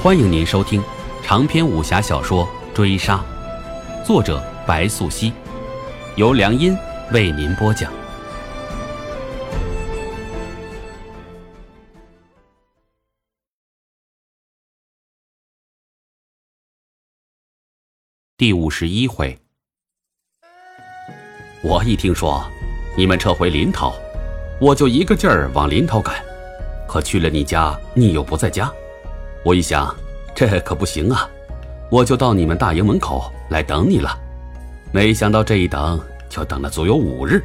欢迎您收听长篇武侠小说《追杀》，作者白素熙，由良音为您播讲。第五十一回，我一听说你们撤回临洮，我就一个劲儿往临洮赶。可去了你家，你又不在家。我一想，这可不行啊！我就到你们大营门口来等你了。没想到这一等就等了足有五日。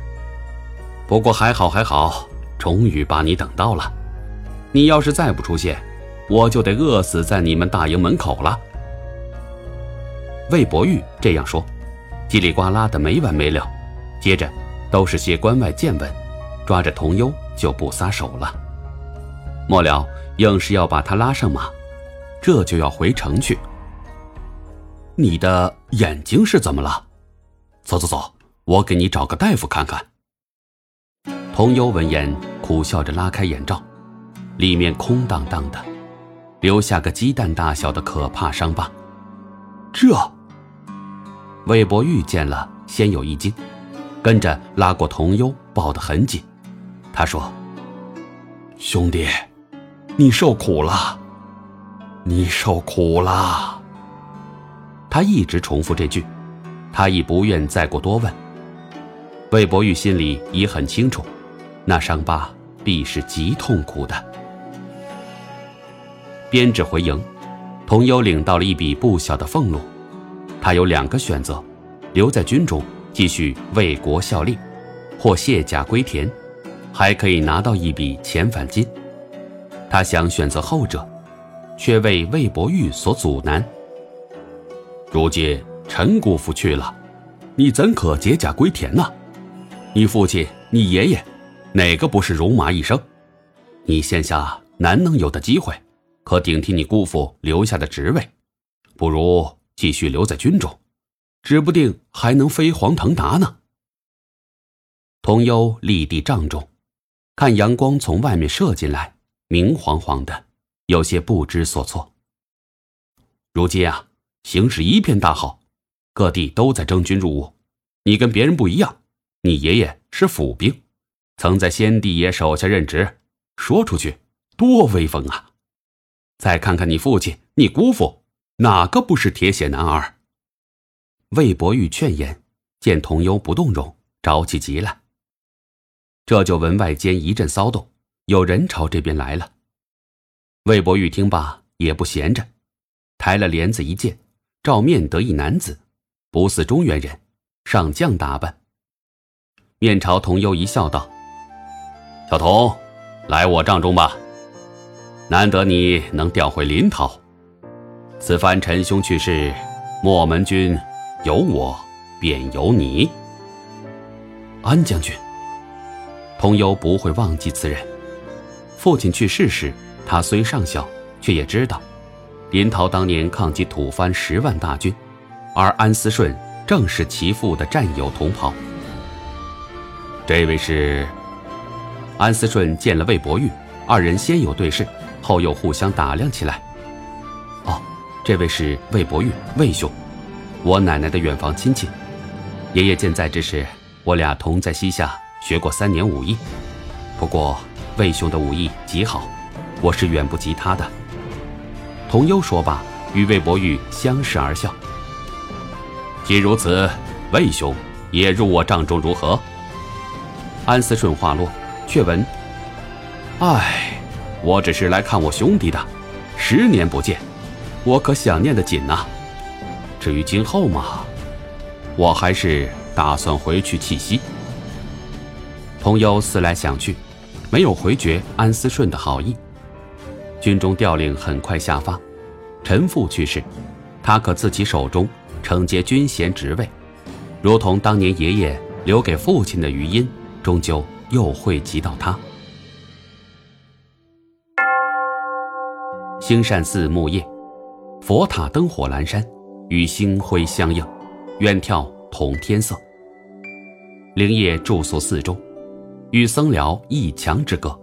不过还好还好，终于把你等到了。你要是再不出现，我就得饿死在你们大营门口了。魏博玉这样说，叽里呱啦的没完没了，接着都是些关外见闻，抓着童优就不撒手了。末了，硬是要把他拉上马，这就要回城去。你的眼睛是怎么了？走走走，我给你找个大夫看看。童优闻言，苦笑着拉开眼罩，里面空荡荡的，留下个鸡蛋大小的可怕伤疤。这，魏博玉见了，先有一惊，跟着拉过童优，抱得很紧。他说：“兄弟，你受苦了，你受苦了。”他一直重复这句，他已不愿再过多问。魏博玉心里已很清楚，那伤疤必是极痛苦的。编制回营。童优领到了一笔不小的俸禄，他有两个选择：留在军中继续为国效力，或卸甲归田，还可以拿到一笔遣返金。他想选择后者，却为魏博玉所阻拦。如今陈姑父去了，你怎可解甲归田呢？你父亲、你爷爷，哪个不是戎马一生？你现下难能有的机会。可顶替你姑父留下的职位，不如继续留在军中，指不定还能飞黄腾达呢。童优立地帐中，看阳光从外面射进来，明晃晃的，有些不知所措。如今啊，形势一片大好，各地都在征军入伍。你跟别人不一样，你爷爷是府兵，曾在先帝爷手下任职，说出去多威风啊！再看看你父亲、你姑父，哪个不是铁血男儿？魏博玉劝言，见童优不动容，着急极了。这就闻外间一阵骚动，有人朝这边来了。魏博玉听罢，也不闲着，抬了帘子一见，照面得一男子，不似中原人，上将打扮。面朝童优一笑，道：“小童，来我帐中吧。”难得你能调回临洮，此番陈兄去世，莫门军有我便有你。安将军，童优不会忘记此人。父亲去世时，他虽尚小，却也知道，临洮当年抗击吐蕃十万大军，而安思顺正是其父的战友同袍。这位是安思顺见了魏博玉，二人先有对视。后又互相打量起来。哦，这位是魏博玉，魏兄，我奶奶的远房亲戚。爷爷健在之时，我俩同在西夏学过三年武艺。不过魏兄的武艺极好，我是远不及他的。童优说罢，与魏博玉相视而笑。既如此，魏兄也入我帐中如何？安思顺话落，却闻，唉。我只是来看我兄弟的，十年不见，我可想念的紧呐。至于今后嘛，我还是打算回去栖息。童优思来想去，没有回绝安思顺的好意。军中调令很快下发，陈父去世，他可自己手中承接军衔职位，如同当年爷爷留给父亲的余荫，终究又汇集到他。兴善寺木叶，佛塔灯火阑珊，与星辉相映，远眺同天色。灵业住宿寺中，与僧聊一墙之隔。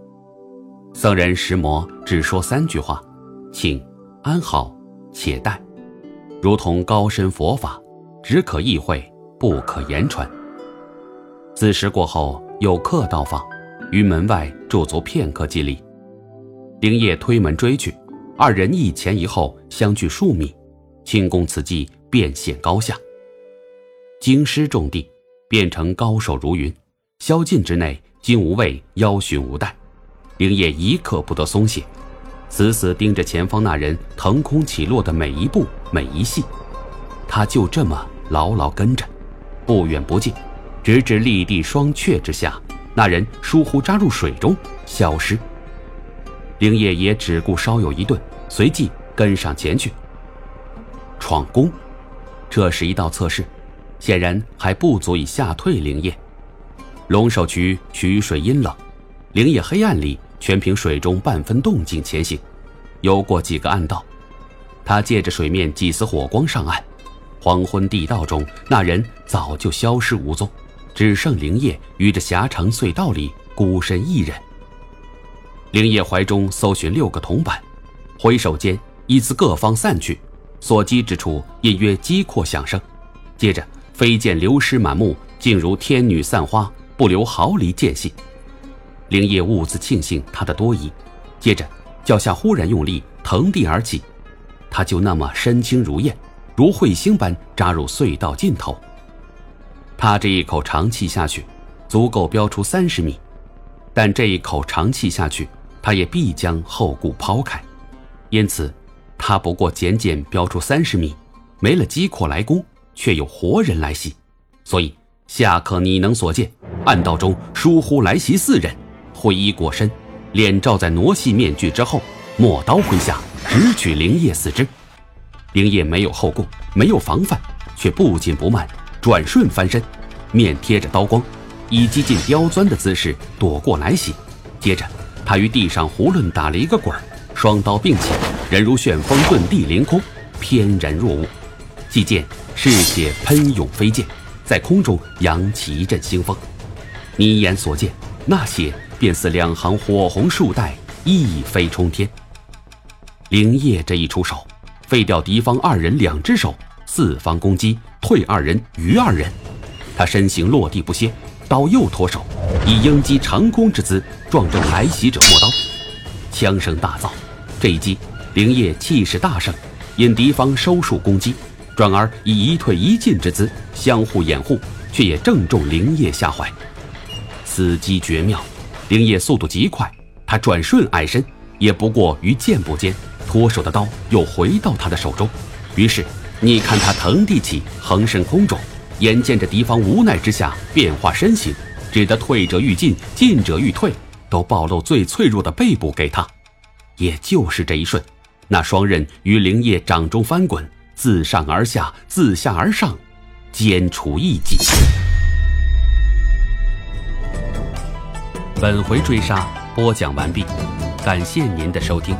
僧人石魔只说三句话，请安好，且待。如同高深佛法，只可意会，不可言传。子时过后，有客到访，于门外驻足片刻，即离。丁业推门追去，二人一前一后相距数米，轻功此际便现高下。京师重地，变成高手如云，宵禁之内，金无畏，邀寻无待。灵业一刻不得松懈，死死盯着前方那人腾空起落的每一步每一细，他就这么牢牢跟着，不远不近，直至立地双阙之下，那人疏忽扎入水中消失。灵业也只顾稍有一顿，随即跟上前去。闯宫，这是一道测试，显然还不足以吓退灵业。龙首渠渠水阴冷，灵业黑暗里。全凭水中半分动静前行，游过几个暗道，他借着水面几丝火光上岸。黄昏地道中，那人早就消失无踪，只剩灵叶于这狭长隧道里孤身一人。灵叶怀中搜寻六个铜板，回首间依次各方散去，所击之处隐约击阔响声。接着飞剑流失满目，竟如天女散花，不留毫厘间隙。灵叶兀自庆幸他的多疑，接着脚下忽然用力腾地而起，他就那么身轻如燕，如彗星般扎入隧道尽头。他这一口长气下去，足够飙出三十米，但这一口长气下去，他也必将后顾抛开，因此，他不过简简飙出三十米，没了机阔来攻，却有活人来袭，所以下刻你能所见，暗道中疏忽来袭四人。灰衣裹身，脸罩在傩戏面具之后，陌刀挥下，直取灵叶四肢。灵叶没有后顾，没有防范，却不紧不慢，转瞬翻身，面贴着刀光，以极尽刁钻的姿势躲过来袭。接着，他于地上囫囵打了一个滚，双刀并起，人如旋风遁地凌空，翩然若雾。即见赤血喷涌飞溅，在空中扬起一阵腥风。你眼所见，那血。便似两行火红树带，一飞冲天。灵叶这一出手，废掉敌方二人两只手，四方攻击，退二人余二人。他身形落地不歇，刀又脱手，以鹰击长空之姿撞正来袭者陌刀。枪声大噪，这一击，灵叶气势大盛，因敌方收束攻击，转而以一退一进之姿相互掩护，却也正中灵叶下怀。此机绝妙。灵叶速度极快，他转瞬矮身，也不过于箭步间，脱手的刀又回到他的手中。于是，你看他腾地起，横身空中，眼见着敌方无奈之下变化身形，只得退者欲进，进者欲退，都暴露最脆弱的背部给他。也就是这一瞬，那双刃于灵叶掌中翻滚，自上而下，自下而上，尖出一己。本回追杀播讲完毕，感谢您的收听。